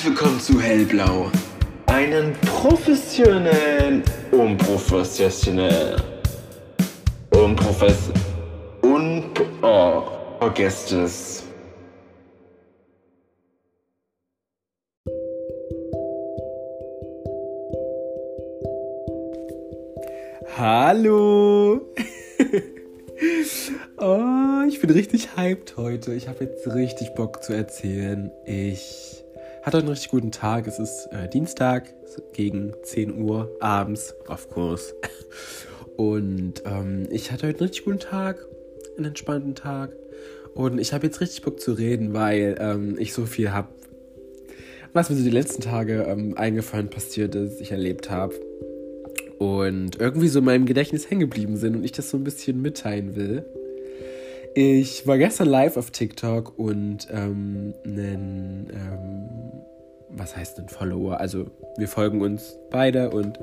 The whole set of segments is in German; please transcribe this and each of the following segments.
Herzlich willkommen zu Hellblau. Einen professionellen, unprofessionell, unprofess... un... Oh, vergesst es. Hallo! oh, ich bin richtig hyped heute. Ich habe jetzt richtig Bock zu erzählen. Ich hatte einen richtig guten Tag. Es ist äh, Dienstag gegen 10 Uhr abends, of course. Und ähm, ich hatte heute einen richtig guten Tag, einen entspannten Tag. Und ich habe jetzt richtig Bock zu reden, weil ähm, ich so viel habe, was mir so die letzten Tage ähm, eingefallen passiert ist, ich erlebt habe und irgendwie so in meinem Gedächtnis hängen geblieben sind und ich das so ein bisschen mitteilen will. Ich war gestern live auf TikTok und ähm, einen, ähm, was heißt ein Follower? Also wir folgen uns beide und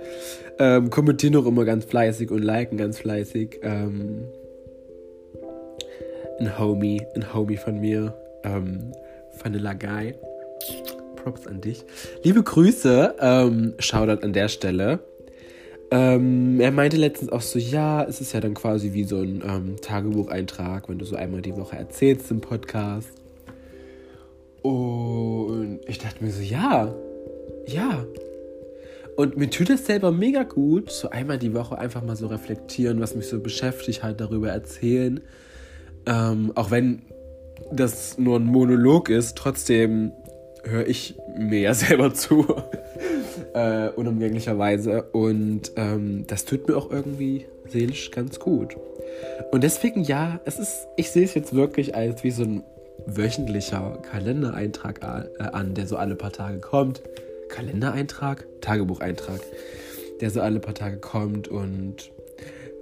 ähm, kommentieren auch immer ganz fleißig und liken ganz fleißig. Ähm, ein Homie, ein Homie von mir, ähm, Vanilla Guy. Props an dich. Liebe Grüße, ähm, Shoutout an der Stelle. Ähm, er meinte letztens auch so, ja, es ist ja dann quasi wie so ein ähm, Tagebucheintrag, wenn du so einmal die Woche erzählst im Podcast. Und ich dachte mir so, ja, ja. Und mir tut es selber mega gut, so einmal die Woche einfach mal so reflektieren, was mich so beschäftigt, halt darüber erzählen. Ähm, auch wenn das nur ein Monolog ist, trotzdem höre ich mir ja selber zu äh, unumgänglicherweise. Und ähm, das tut mir auch irgendwie seelisch ganz gut. Und deswegen, ja, es ist, ich sehe es jetzt wirklich als wie so ein wöchentlicher Kalendereintrag äh, an, der so alle paar Tage kommt. Kalendereintrag? Tagebucheintrag, der so alle paar Tage kommt. Und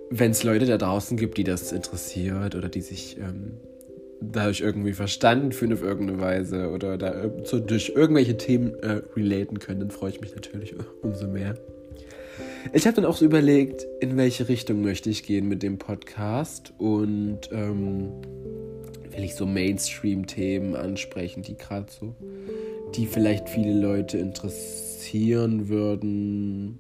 wenn es Leute da draußen gibt, die das interessiert oder die sich ähm, dadurch irgendwie verstanden fühlen auf irgendeine Weise oder da so durch irgendwelche Themen äh, relaten können, dann freue ich mich natürlich umso mehr. Ich habe dann auch so überlegt, in welche Richtung möchte ich gehen mit dem Podcast und ähm, will ich so Mainstream-Themen ansprechen, die gerade so, die vielleicht viele Leute interessieren würden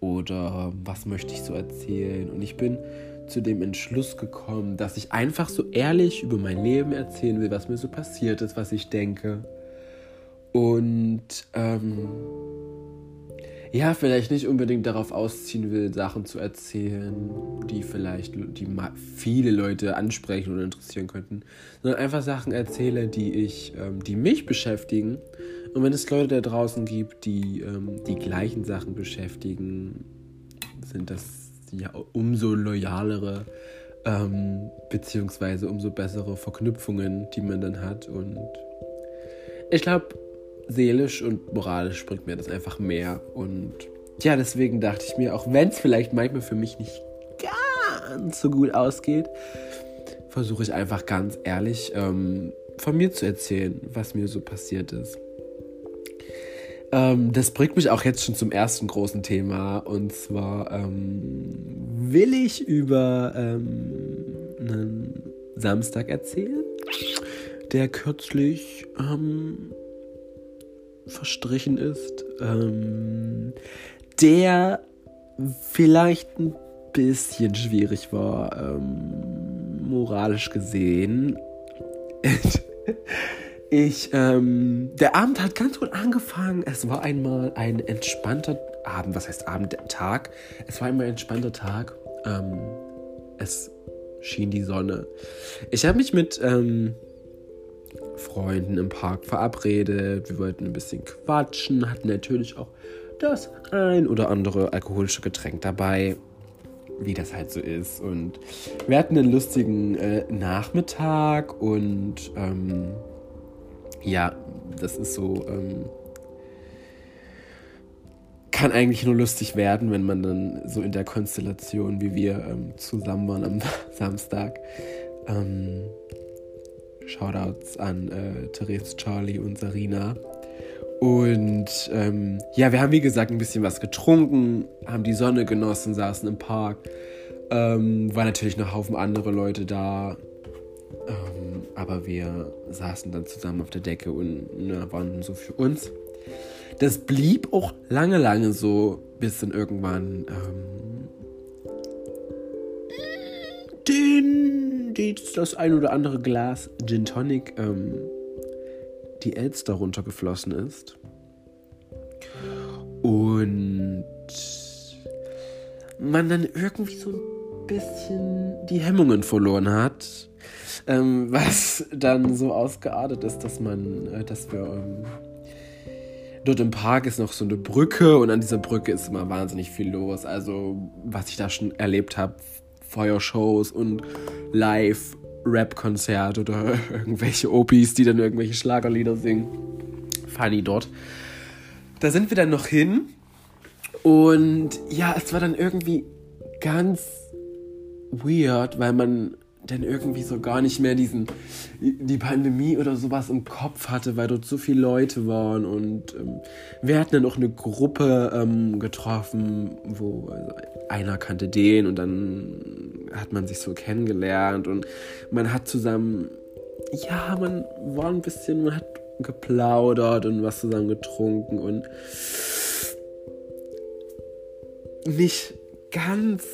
oder was möchte ich so erzählen und ich bin zu dem Entschluss gekommen, dass ich einfach so ehrlich über mein Leben erzählen will, was mir so passiert ist, was ich denke. Und ähm, ja, vielleicht nicht unbedingt darauf ausziehen will, Sachen zu erzählen, die vielleicht die viele Leute ansprechen oder interessieren könnten, sondern einfach Sachen erzähle, die ich, ähm, die mich beschäftigen. Und wenn es Leute da draußen gibt, die ähm, die gleichen Sachen beschäftigen, sind das ja umso loyalere ähm, beziehungsweise umso bessere Verknüpfungen, die man dann hat. Und ich glaube, seelisch und moralisch bringt mir das einfach mehr. Und ja, deswegen dachte ich mir, auch wenn es vielleicht manchmal für mich nicht ganz so gut ausgeht, versuche ich einfach ganz ehrlich ähm, von mir zu erzählen, was mir so passiert ist. Ähm, das bringt mich auch jetzt schon zum ersten großen Thema. Und zwar ähm, will ich über ähm, einen Samstag erzählen, der kürzlich ähm, verstrichen ist. Ähm, der vielleicht ein bisschen schwierig war, ähm, moralisch gesehen. Ich, ähm, der Abend hat ganz gut angefangen. Es war einmal ein entspannter Abend. Was heißt Abend? Tag. Es war einmal ein entspannter Tag. Ähm, es schien die Sonne. Ich habe mich mit ähm, Freunden im Park verabredet. Wir wollten ein bisschen quatschen, hatten natürlich auch das ein oder andere alkoholische Getränk dabei, wie das halt so ist. Und wir hatten einen lustigen äh, Nachmittag und ähm, ja, das ist so. Ähm, kann eigentlich nur lustig werden, wenn man dann so in der Konstellation, wie wir ähm, zusammen waren am Samstag. Ähm, Shoutouts an äh, Therese, Charlie und Sarina. Und ähm, ja, wir haben wie gesagt ein bisschen was getrunken, haben die Sonne genossen, saßen im Park. Ähm, war natürlich noch Haufen andere Leute da. Ähm, aber wir saßen dann zusammen auf der Decke und ne, waren so für uns. das blieb auch lange, lange so, bis dann irgendwann ähm, den, die, das ein oder andere Glas Gin Tonic ähm, die Elster runtergeflossen ist. Und man dann irgendwie so ein bisschen die Hemmungen verloren hat. Ähm, was dann so ausgeartet ist, dass man, äh, dass wir ähm, dort im Park ist noch so eine Brücke und an dieser Brücke ist immer wahnsinnig viel los. Also, was ich da schon erlebt habe, Feuershows und Live-Rap-Konzerte oder irgendwelche Opis, die dann irgendwelche Schlagerlieder singen. Funny dort. Da sind wir dann noch hin und ja, es war dann irgendwie ganz weird, weil man dann irgendwie so gar nicht mehr diesen die Pandemie oder sowas im Kopf hatte, weil dort so viele Leute waren und ähm, wir hatten dann auch eine Gruppe ähm, getroffen, wo also einer kannte den und dann hat man sich so kennengelernt und man hat zusammen ja, man war ein bisschen, man hat geplaudert und was zusammen getrunken und nicht ganz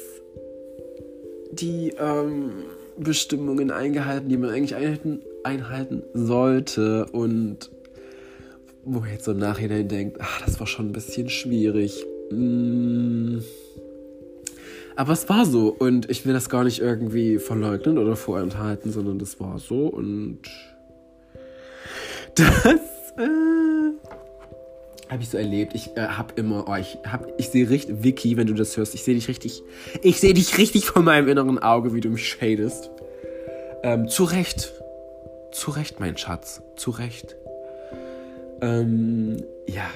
die ähm, Bestimmungen eingehalten, die man eigentlich einhalten, einhalten sollte. Und wo man jetzt so im Nachhinein denkt, ach, das war schon ein bisschen schwierig. Mm. Aber es war so und ich will das gar nicht irgendwie verleugnen oder vorenthalten, sondern das war so und das äh, habe ich so erlebt. Ich äh, habe immer, oh, ich habe, ich sehe richtig, Vicky, wenn du das hörst, ich sehe dich richtig, ich sehe dich richtig vor meinem inneren Auge, wie du mich shadest. Ähm, zu Recht, zu Recht, mein Schatz, zu Recht. Ähm, ja.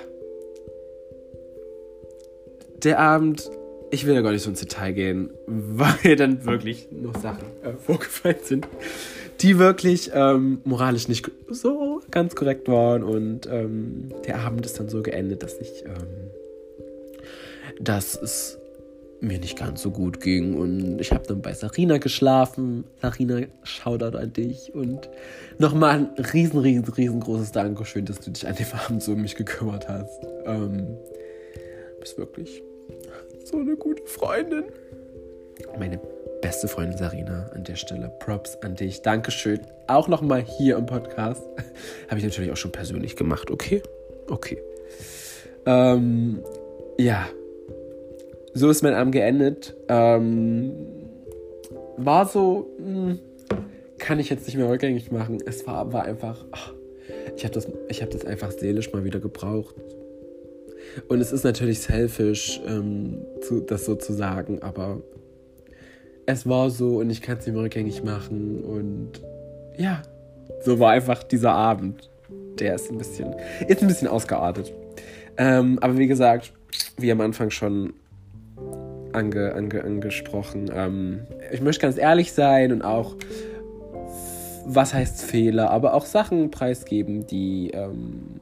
Der Abend, ich will da gar nicht so ins Detail gehen, weil dann wirklich noch Sachen äh, vorgefallen sind die wirklich ähm, moralisch nicht so ganz korrekt waren. Und ähm, der Abend ist dann so geendet, dass ich, ähm, dass es mir nicht ganz so gut ging. Und ich habe dann bei Sarina geschlafen. Sarina, Shoutout an dich. Und nochmal ein riesen, riesen, riesengroßes Dankeschön, dass du dich an dem Abend so um mich gekümmert hast. Ähm, bist wirklich so eine gute Freundin. Meine beste Freundin Sarina an der Stelle. Props an dich. Dankeschön. Auch nochmal hier im Podcast. Habe ich natürlich auch schon persönlich gemacht. Okay? Okay. Ähm, ja. So ist mein Abend geendet. Ähm, war so, mh, hm, kann ich jetzt nicht mehr rückgängig machen. Es war, war einfach, ach, ich habe das, hab das einfach seelisch mal wieder gebraucht. Und es ist natürlich selfish, ähm, zu, das so zu sagen, aber es war so und ich kann es nicht mehr rückgängig machen. Und ja, so war einfach dieser Abend. Der ist ein bisschen, ist ein bisschen ausgeartet. Ähm, aber wie gesagt, wie am Anfang schon ange, ange, angesprochen, ähm, ich möchte ganz ehrlich sein und auch, was heißt Fehler, aber auch Sachen preisgeben, die ähm,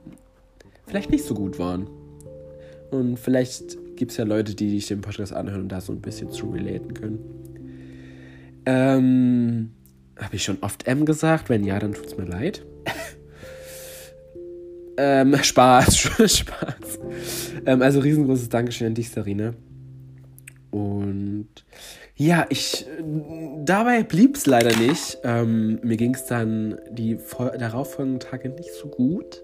vielleicht nicht so gut waren. Und vielleicht gibt es ja Leute, die sich den Podcast anhören und da so ein bisschen zu relaten können. Ähm, habe ich schon oft M gesagt? Wenn ja, dann tut es mir leid. ähm, Spaß, Spaß. Ähm, also riesengroßes Dankeschön an dich, Sarina. Und ja, ich dabei blieb es leider nicht. Ähm, mir ging es dann die darauffolgenden Tage nicht so gut.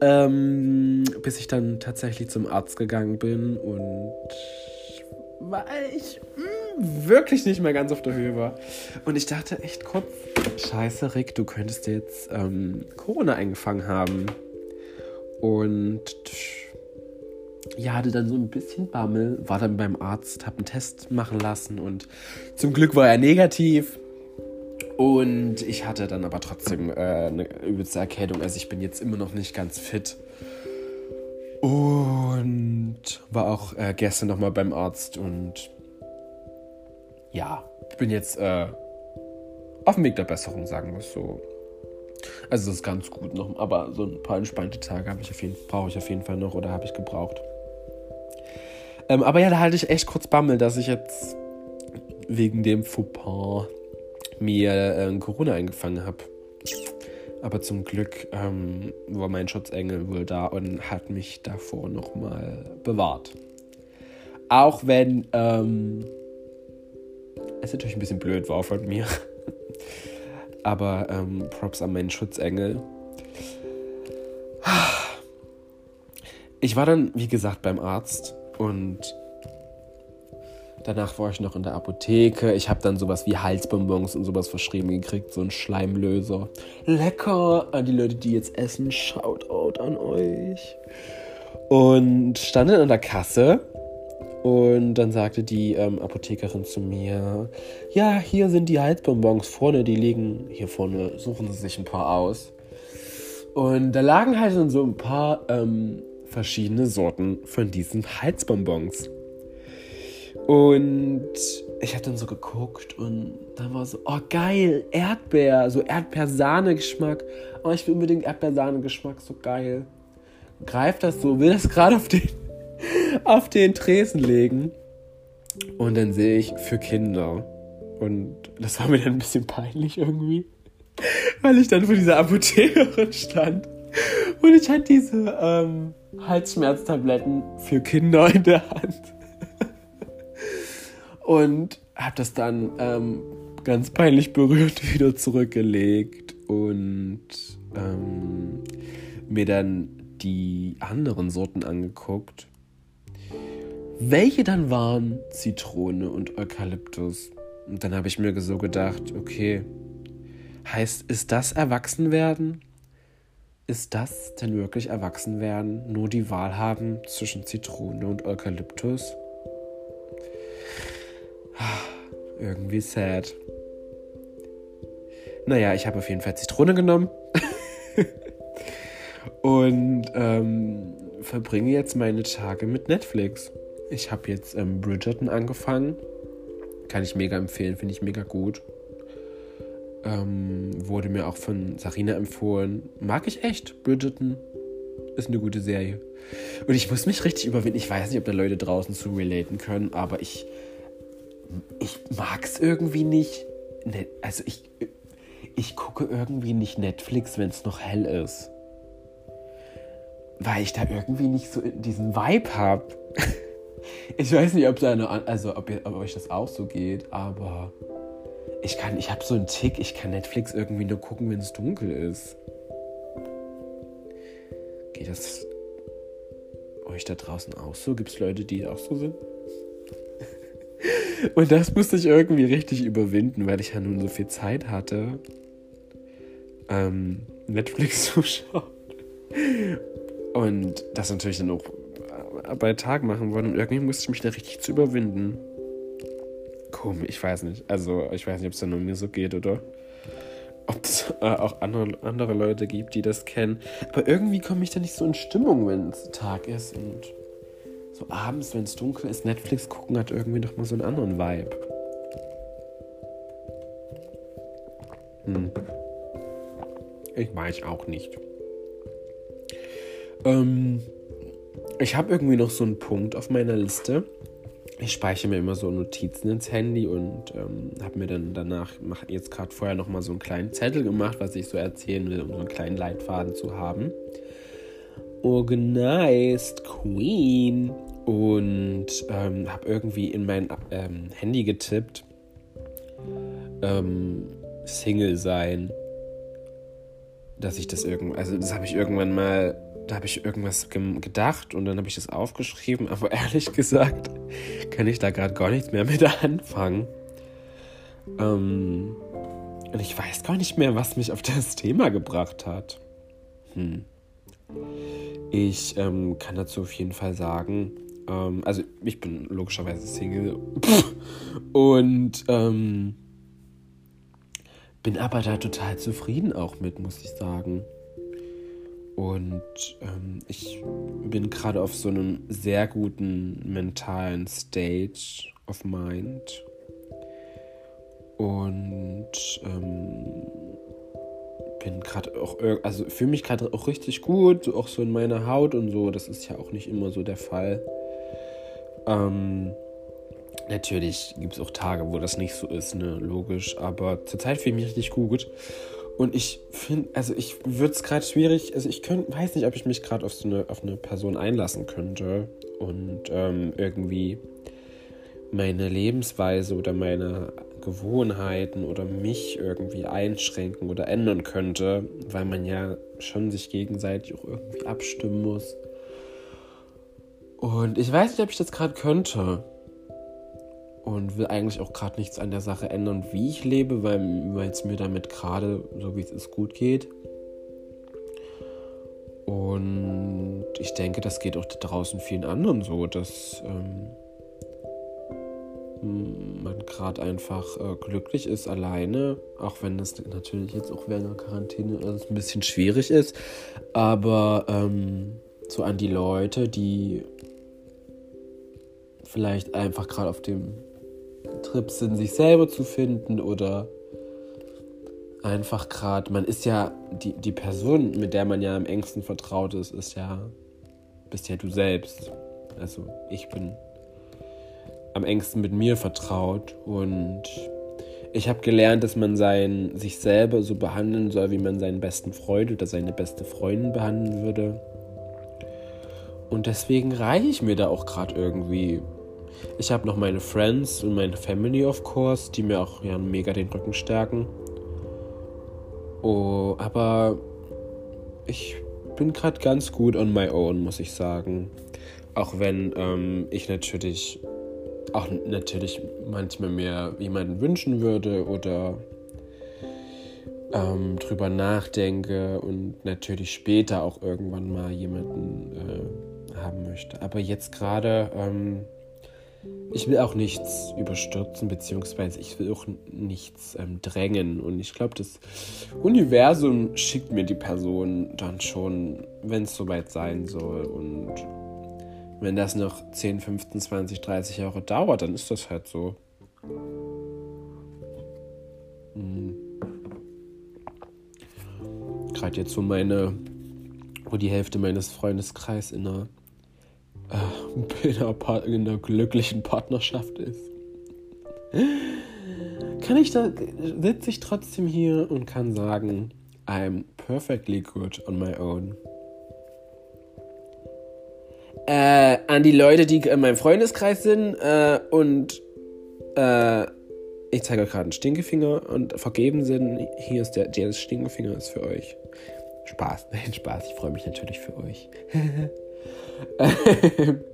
Ähm, bis ich dann tatsächlich zum Arzt gegangen bin und weil ich mh, hm, wirklich nicht mehr ganz auf der Höhe war. Und ich dachte echt kurz, scheiße Rick, du könntest jetzt ähm, Corona eingefangen haben. Und ja, hatte dann so ein bisschen Bammel, war dann beim Arzt, hab einen Test machen lassen und zum Glück war er negativ. Und ich hatte dann aber trotzdem äh, eine übelste Erkältung. Also ich bin jetzt immer noch nicht ganz fit. Und war auch äh, gestern nochmal beim Arzt und ja, ich bin jetzt äh, auf dem Weg der Besserung, sagen wir es so. Also das ist ganz gut noch, aber so ein paar entspannte Tage brauche ich auf jeden Fall noch oder habe ich gebraucht. Ähm, aber ja, da hatte ich echt kurz Bammel, dass ich jetzt wegen dem Fauxpas mir äh, Corona eingefangen habe. Aber zum Glück ähm, war mein Schutzengel wohl da und hat mich davor nochmal bewahrt. Auch wenn ähm, es natürlich ein bisschen blöd war von mir. Aber ähm, Props an meinen Schutzengel. Ich war dann, wie gesagt, beim Arzt und danach war ich noch in der Apotheke. Ich habe dann sowas wie Halsbonbons und sowas verschrieben gekriegt, so ein Schleimlöser. Lecker an die Leute, die jetzt essen. Shoutout an euch. Und stand dann an der Kasse und dann sagte die ähm, Apothekerin zu mir, ja, hier sind die Halsbonbons vorne, die liegen hier vorne, suchen Sie sich ein paar aus. Und da lagen halt so ein paar ähm, verschiedene Sorten von diesen Halsbonbons. Und ich habe dann so geguckt und dann war so, oh geil, Erdbeer, so Erdbeersahne-Geschmack. Oh, ich will unbedingt Erdbeersahne-Geschmack, so geil. Greift das so, will das gerade auf den, auf den Tresen legen. Und dann sehe ich für Kinder. Und das war mir dann ein bisschen peinlich irgendwie, weil ich dann vor dieser Apothekerin stand. Und ich hatte diese ähm, Halsschmerztabletten für Kinder in der Hand. Und habe das dann ähm, ganz peinlich berührt wieder zurückgelegt und ähm, mir dann die anderen Sorten angeguckt. Welche dann waren Zitrone und Eukalyptus. Und dann habe ich mir so gedacht, okay, heißt, ist das Erwachsenwerden? ist das denn wirklich Erwachsenwerden? Nur die Wahl haben zwischen Zitrone und Eukalyptus? Irgendwie sad. Naja, ich habe auf jeden Fall Zitrone genommen. und ähm, verbringe jetzt meine Tage mit Netflix. Ich habe jetzt ähm, Bridgerton angefangen. Kann ich mega empfehlen, finde ich mega gut. Ähm, wurde mir auch von Sarina empfohlen. Mag ich echt. Bridgerton ist eine gute Serie. Und ich muss mich richtig überwinden. Ich weiß nicht, ob da Leute draußen zu relaten können, aber ich, ich mag es irgendwie nicht. Ne, also ich, ich gucke irgendwie nicht Netflix, wenn es noch hell ist. Weil ich da irgendwie nicht so diesen Vibe habe. Ich weiß nicht, ob, eine, also ob, ob euch das auch so geht, aber ich kann, ich habe so einen Tick, ich kann Netflix irgendwie nur gucken, wenn es dunkel ist. Geht das euch da draußen auch so? Gibt es Leute, die auch so sind? Und das musste ich irgendwie richtig überwinden, weil ich ja nun so viel Zeit hatte, ähm, Netflix zu schauen. Und das natürlich dann auch bei Tag machen wollen. Und irgendwie musste ich mich da richtig zu überwinden. Komisch, ich weiß nicht. Also, ich weiß nicht, ob es da nur mir so geht oder ob es äh, auch andere, andere Leute gibt, die das kennen. Aber irgendwie komme ich da nicht so in Stimmung, wenn es Tag ist und so abends, wenn es dunkel ist, Netflix gucken hat irgendwie noch mal so einen anderen Vibe. Hm. Ich weiß auch nicht. Ähm, ich habe irgendwie noch so einen Punkt auf meiner Liste. Ich speichere mir immer so Notizen ins Handy und ähm, habe mir dann danach, mache jetzt gerade vorher nochmal so einen kleinen Zettel gemacht, was ich so erzählen will, um so einen kleinen Leitfaden zu haben. Organized Queen. Und ähm, habe irgendwie in mein ähm, Handy getippt, ähm, Single sein, dass ich das irgendwann, also das habe ich irgendwann mal da habe ich irgendwas gedacht und dann habe ich das aufgeschrieben, aber ehrlich gesagt kann ich da gerade gar nichts mehr mit anfangen. Ähm, und ich weiß gar nicht mehr, was mich auf das Thema gebracht hat. Hm. Ich ähm, kann dazu auf jeden Fall sagen, ähm, also ich bin logischerweise Single und ähm, bin aber da total zufrieden auch mit, muss ich sagen. Und ähm, ich bin gerade auf so einem sehr guten mentalen Stage of Mind. Und ähm, bin gerade auch, also fühle mich gerade auch richtig gut, auch so in meiner Haut und so. Das ist ja auch nicht immer so der Fall. Ähm, natürlich gibt es auch Tage, wo das nicht so ist, ne, logisch. Aber zurzeit fühle ich mich richtig gut. Und ich finde, also ich würde es gerade schwierig, also ich könnt, weiß nicht, ob ich mich gerade auf so eine, auf eine Person einlassen könnte und ähm, irgendwie meine Lebensweise oder meine Gewohnheiten oder mich irgendwie einschränken oder ändern könnte, weil man ja schon sich gegenseitig auch irgendwie abstimmen muss. Und ich weiß nicht, ob ich das gerade könnte und will eigentlich auch gerade nichts an der Sache ändern, wie ich lebe, weil es mir damit gerade, so wie es ist, gut geht. Und ich denke, das geht auch draußen vielen anderen so, dass ähm, man gerade einfach äh, glücklich ist alleine, auch wenn das natürlich jetzt auch während der Quarantäne ein bisschen schwierig ist. Aber ähm, so an die Leute, die vielleicht einfach gerade auf dem Trips sind, sich selber zu finden oder einfach gerade, man ist ja, die, die Person, mit der man ja am engsten vertraut ist, ist ja, bist ja du selbst. Also ich bin am engsten mit mir vertraut und ich habe gelernt, dass man sein, sich selber so behandeln soll, wie man seinen besten Freund oder seine beste Freundin behandeln würde. Und deswegen reiche ich mir da auch gerade irgendwie ich habe noch meine Friends und meine Family, of course, die mir auch ja, mega den Rücken stärken. Oh, aber ich bin gerade ganz gut on my own, muss ich sagen. Auch wenn ähm, ich natürlich auch natürlich manchmal mir jemanden wünschen würde oder ähm, drüber nachdenke und natürlich später auch irgendwann mal jemanden äh, haben möchte. Aber jetzt gerade ähm, ich will auch nichts überstürzen, beziehungsweise ich will auch nichts ähm, drängen. Und ich glaube, das Universum schickt mir die Person dann schon, wenn es soweit sein soll. Und wenn das noch 10, 15, 20, 30 Jahre dauert, dann ist das halt so. Hm. Gerade jetzt so meine, wo die Hälfte meines Freundeskreises in einer in, einer in einer glücklichen Partnerschaft ist, kann ich da, sitze ich trotzdem hier und kann sagen, I'm perfectly good on my own. Äh, an die Leute, die in meinem Freundeskreis sind äh, und äh, ich zeige euch gerade einen Stinkefinger und vergeben sind. Hier ist der, der Stinkefinger ist für euch. Spaß, nein, Spaß. Ich freue mich natürlich für euch.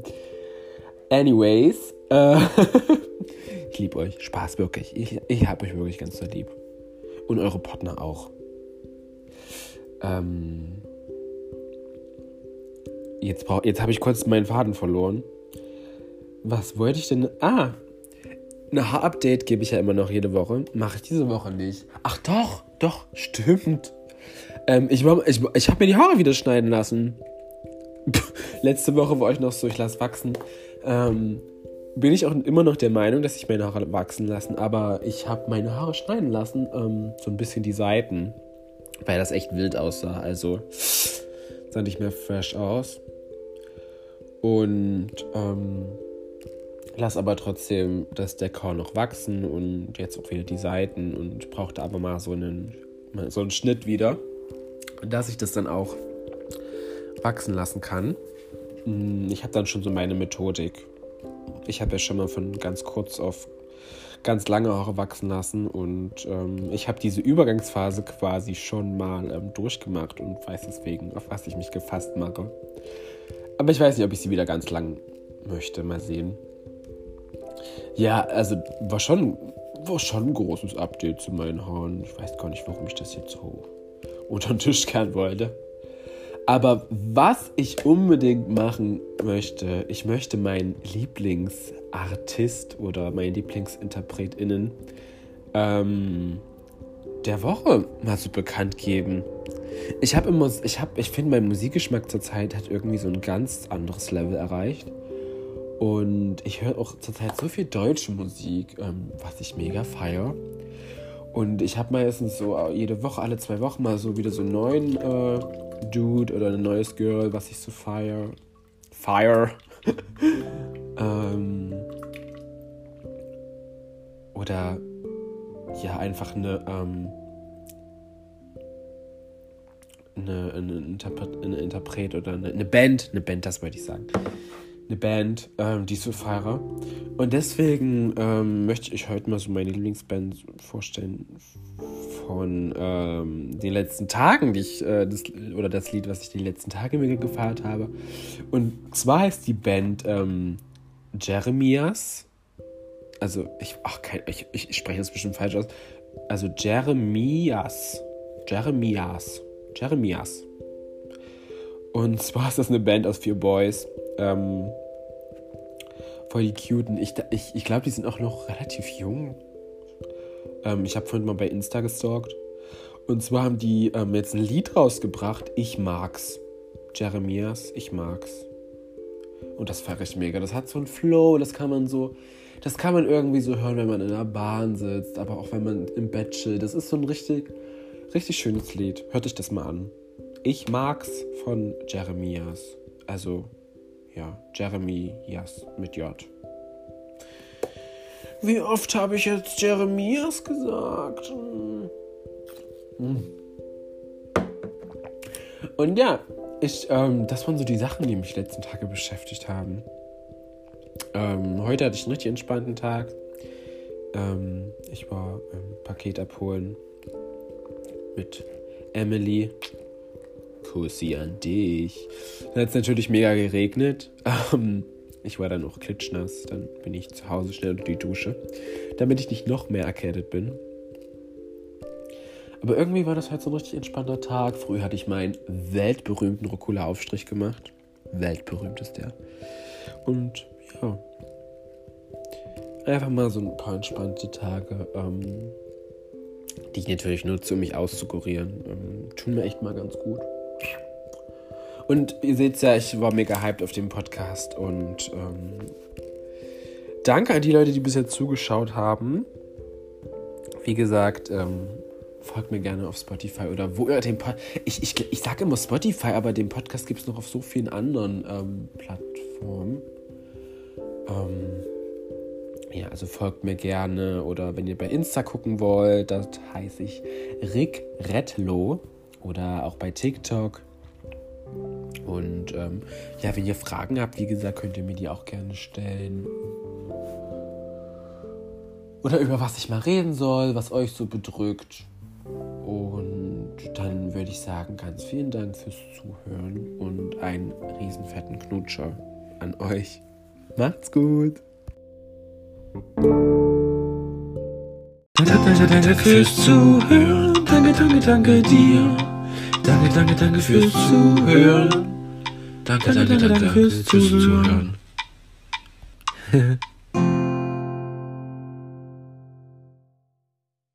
Anyways, äh, ich liebe euch. Spaß, wirklich. Ich, ich habe euch wirklich ganz so lieb. Und eure Partner auch. Ähm, jetzt jetzt habe ich kurz meinen Faden verloren. Was wollte ich denn? Ah, ein Haar-Update gebe ich ja immer noch jede Woche. Mache ich diese Woche nicht. Ach doch, doch, stimmt. Ähm, ich ich, ich habe mir die Haare wieder schneiden lassen letzte Woche war ich noch so, ich lasse wachsen. Ähm, bin ich auch immer noch der Meinung, dass ich meine Haare wachsen lassen, aber ich habe meine Haare schneiden lassen, ähm, so ein bisschen die Seiten, weil das echt wild aussah. Also sah nicht mehr fresh aus. Und ähm, lass aber trotzdem das Dekor noch wachsen und jetzt auch wieder die Seiten und brauchte aber mal so einen, so einen Schnitt wieder, dass ich das dann auch wachsen lassen kann. Hm, ich habe dann schon so meine Methodik. Ich habe ja schon mal von ganz kurz auf ganz lange Haare wachsen lassen und ähm, ich habe diese Übergangsphase quasi schon mal ähm, durchgemacht und weiß deswegen, auf was ich mich gefasst mache. Aber ich weiß nicht, ob ich sie wieder ganz lang möchte. Mal sehen. Ja, also war schon, war schon ein großes Update zu meinen Haaren. Ich weiß gar nicht, warum ich das jetzt so unter den Tisch kehren wollte. Aber was ich unbedingt machen möchte, ich möchte meinen Lieblingsartist oder meine LieblingsinterpretInnen ähm, der Woche mal so bekannt geben. Ich habe immer, ich habe, ich finde, mein Musikgeschmack zurzeit hat irgendwie so ein ganz anderes Level erreicht. Und ich höre auch zurzeit so viel deutsche Musik, ähm, was ich mega feiere. Und ich habe meistens so jede Woche, alle zwei Wochen mal so wieder so einen neuen äh, Dude oder ein neues Girl, was ich so feier. Fire. ähm, oder ja, einfach eine, ähm, eine, eine, Interpret, eine Interpret oder eine, eine, Band, eine Band, das wollte ich sagen. Eine Band, ähm, die ich so feiere. Und deswegen ähm, möchte ich heute mal so meine Lieblingsband vorstellen von ähm, den letzten Tagen, die ich, äh, das, oder das Lied, was ich die letzten Tage mir gefeiert habe. Und zwar heißt die Band ähm, Jeremias. Also, ich, ach, kein, ich, ich spreche das bestimmt falsch aus. Also, Jeremias. Jeremias. Jeremias. Und zwar ist das eine Band aus vier Boys. Ähm, voll die cuten. Ich, ich, ich glaube, die sind auch noch relativ jung. Ähm, ich habe vorhin mal bei Insta gestalkt. Und zwar haben die ähm, jetzt ein Lied rausgebracht. Ich mag's. Jeremias, ich mag's. Und das feiere ich mega. Das hat so einen Flow, das kann man so, das kann man irgendwie so hören, wenn man in der Bahn sitzt, aber auch wenn man im Bett chillt. Das ist so ein richtig, richtig schönes Lied. Hört euch das mal an. Ich mag's von Jeremias. Also, ja, Jeremias mit J. Wie oft habe ich jetzt Jeremias gesagt? Hm. Und ja, ich, ähm, das waren so die Sachen, die mich die letzten Tage beschäftigt haben. Ähm, heute hatte ich einen richtig entspannten Tag. Ähm, ich war ähm, Paket abholen mit Emily. Kussi an dich. Dann hat es natürlich mega geregnet. Ähm, ich war dann auch klitschnass. Dann bin ich zu Hause schnell unter die Dusche, damit ich nicht noch mehr erkältet bin. Aber irgendwie war das halt so ein richtig entspannter Tag. Früh hatte ich meinen weltberühmten Rucola-Aufstrich gemacht. Weltberühmt ist der. Und ja, einfach mal so ein paar entspannte Tage, ähm, die ich natürlich nutze, um mich auszukurieren. Ähm, tun mir echt mal ganz gut. Und ihr seht ja, ich war mega hyped auf dem Podcast und ähm, danke an die Leute, die bisher zugeschaut haben. Wie gesagt, ähm, folgt mir gerne auf Spotify oder wo ihr den Pod ich, ich, ich sage immer Spotify, aber den Podcast gibt es noch auf so vielen anderen ähm, Plattformen. Ähm, ja, also folgt mir gerne oder wenn ihr bei Insta gucken wollt, das heiße ich Rick Retlo oder auch bei TikTok und ähm, ja, wenn ihr Fragen habt, wie gesagt, könnt ihr mir die auch gerne stellen. Oder über was ich mal reden soll, was euch so bedrückt. Und dann würde ich sagen, ganz vielen Dank fürs Zuhören und einen riesenfetten Knutscher an euch. Macht's gut. Danke, danke, danke fürs Zuhören. Danke, danke, danke dir. Danke, danke, danke fürs Zuhören. Danke, danke, danke, danke fürs Zuhören.